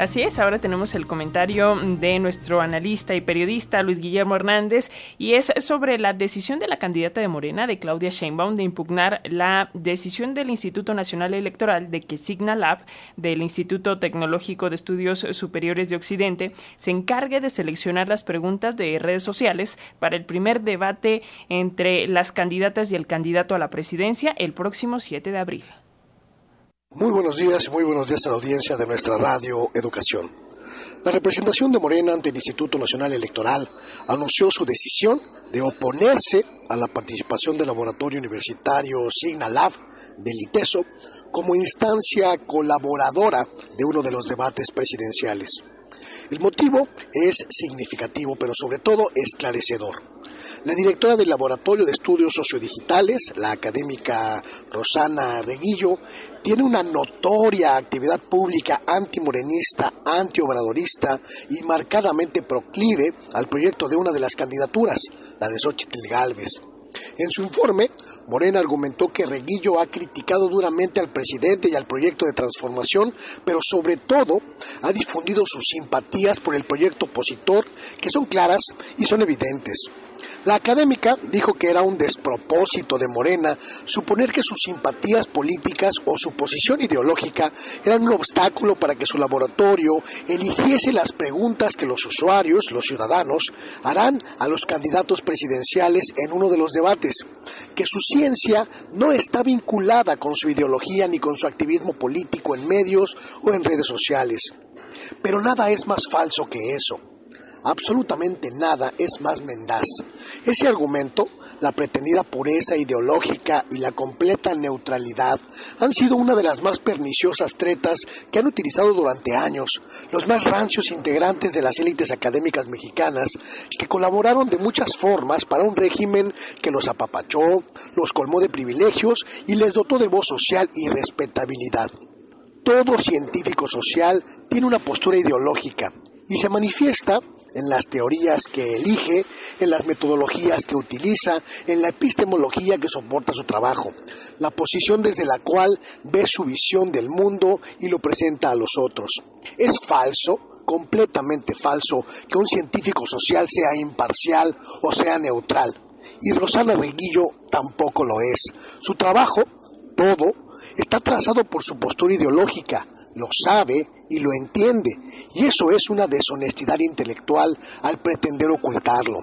Así es, ahora tenemos el comentario de nuestro analista y periodista Luis Guillermo Hernández y es sobre la decisión de la candidata de Morena, de Claudia Sheinbaum, de impugnar la decisión del Instituto Nacional Electoral de que Signalab, del Instituto Tecnológico de Estudios Superiores de Occidente, se encargue de seleccionar las preguntas de redes sociales para el primer debate entre las candidatas y el candidato a la presidencia el próximo 7 de abril. Muy buenos días y muy buenos días a la audiencia de nuestra radio Educación. La representación de Morena ante el Instituto Nacional Electoral anunció su decisión de oponerse a la participación del laboratorio universitario Signalab del ITESO como instancia colaboradora de uno de los debates presidenciales. El motivo es significativo, pero sobre todo esclarecedor. La directora del Laboratorio de Estudios Sociodigitales, la académica Rosana Reguillo, tiene una notoria actividad pública antimorenista, antiobradorista y marcadamente proclive al proyecto de una de las candidaturas, la de Xochitl Galvez. En su informe, Morena argumentó que Reguillo ha criticado duramente al presidente y al proyecto de transformación, pero sobre todo ha difundido sus simpatías por el proyecto opositor, que son claras y son evidentes. La académica dijo que era un despropósito de Morena suponer que sus simpatías políticas o su posición ideológica eran un obstáculo para que su laboratorio eligiese las preguntas que los usuarios, los ciudadanos, harán a los candidatos presidenciales en uno de los debates, que su ciencia no está vinculada con su ideología ni con su activismo político en medios o en redes sociales. Pero nada es más falso que eso absolutamente nada es más mendaz. Ese argumento, la pretendida pureza ideológica y la completa neutralidad han sido una de las más perniciosas tretas que han utilizado durante años los más rancios integrantes de las élites académicas mexicanas que colaboraron de muchas formas para un régimen que los apapachó, los colmó de privilegios y les dotó de voz social y respetabilidad. Todo científico social tiene una postura ideológica y se manifiesta en las teorías que elige, en las metodologías que utiliza, en la epistemología que soporta su trabajo, la posición desde la cual ve su visión del mundo y lo presenta a los otros. Es falso, completamente falso, que un científico social sea imparcial o sea neutral. Y Rosana Reguillo tampoco lo es. Su trabajo, todo, está trazado por su postura ideológica, lo sabe y lo entiende, y eso es una deshonestidad intelectual al pretender ocultarlo.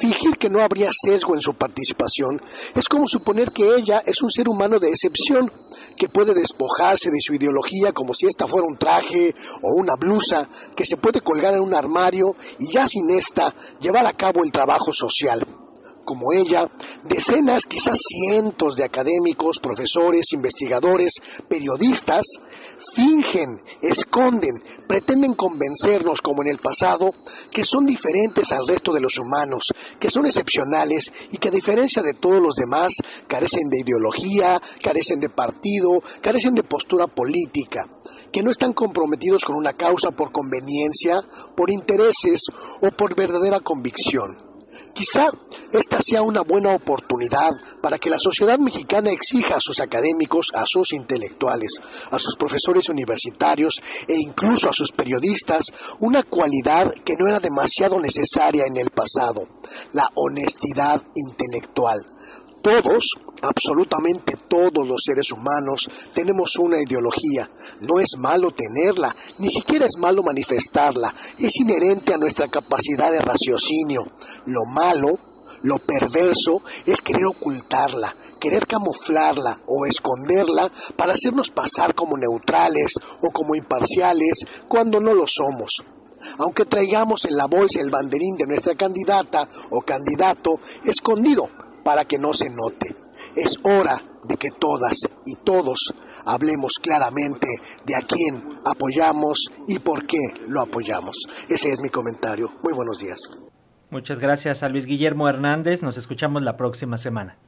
Fingir que no habría sesgo en su participación es como suponer que ella es un ser humano de excepción, que puede despojarse de su ideología como si ésta fuera un traje o una blusa que se puede colgar en un armario y ya sin esta llevar a cabo el trabajo social como ella, decenas, quizás cientos de académicos, profesores, investigadores, periodistas, fingen, esconden, pretenden convencernos, como en el pasado, que son diferentes al resto de los humanos, que son excepcionales y que a diferencia de todos los demás carecen de ideología, carecen de partido, carecen de postura política, que no están comprometidos con una causa por conveniencia, por intereses o por verdadera convicción. Quizá esta sea una buena oportunidad para que la sociedad mexicana exija a sus académicos, a sus intelectuales, a sus profesores universitarios e incluso a sus periodistas una cualidad que no era demasiado necesaria en el pasado, la honestidad intelectual. Todos, absolutamente todos los seres humanos, tenemos una ideología. No es malo tenerla, ni siquiera es malo manifestarla. Es inherente a nuestra capacidad de raciocinio. Lo malo, lo perverso, es querer ocultarla, querer camuflarla o esconderla para hacernos pasar como neutrales o como imparciales cuando no lo somos aunque traigamos en la bolsa el banderín de nuestra candidata o candidato escondido para que no se note. Es hora de que todas y todos hablemos claramente de a quién apoyamos y por qué lo apoyamos. Ese es mi comentario. Muy buenos días. Muchas gracias a Luis Guillermo Hernández. Nos escuchamos la próxima semana.